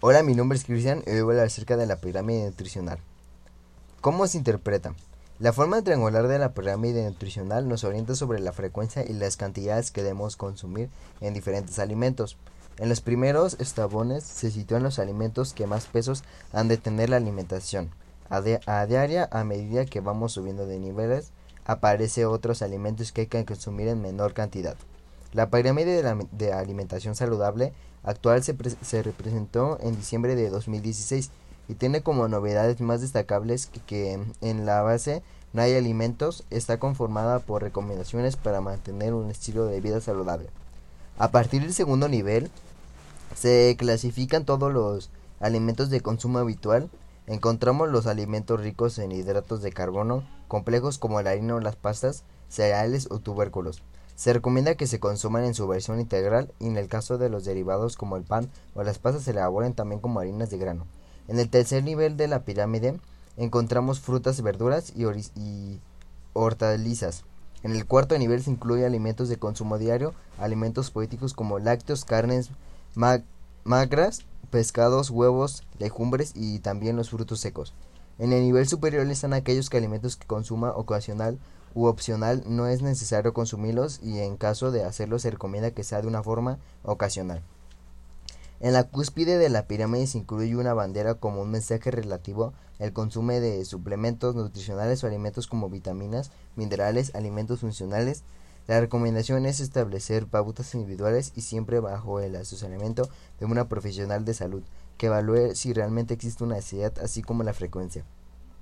Hola, mi nombre es Cristian y hoy voy a hablar acerca de la pirámide nutricional. ¿Cómo se interpreta? La forma triangular de la pirámide nutricional nos orienta sobre la frecuencia y las cantidades que debemos consumir en diferentes alimentos. En los primeros estabones se sitúan los alimentos que más pesos han de tener la alimentación. A, diaria, a medida que vamos subiendo de niveles, aparecen otros alimentos que hay que consumir en menor cantidad. La pirámide de, alimentación saludable actual se, se, representó en diciembre de 2016 y tiene como novedades más destacables que, en la base no hay alimentos, está conformada por recomendaciones para mantener un estilo de vida saludable. A partir del segundo nivel se clasifican todos los alimentos de consumo habitual. Encontramos los alimentos ricos en hidratos de carbono, complejos como la harina o las pastas, cereales o tubérculos. Se recomienda que se consuman en su versión integral y en el caso de los derivados como el pan o las pasas se elaboren también como harinas de grano. En el tercer nivel de la pirámide encontramos frutas, verduras y, hortalizas. En el cuarto nivel se incluye alimentos de consumo diario, alimentos poéticos como lácteos, carnes magras, pescados, huevos, legumbres y también los frutos secos. En el nivel superior están aquellos que alimentos que consuma ocasional u opcional no es necesario consumirlos y en caso de hacerlo se recomienda que sea de una forma ocasional. En la cúspide de la pirámide se incluye una bandera como un mensaje relativo al consumo de suplementos nutricionales o alimentos como vitaminas, minerales, alimentos funcionales. La recomendación es establecer pautas individuales y siempre bajo el asesoramiento de una profesional de salud que evalúe si realmente existe una necesidad así como la frecuencia.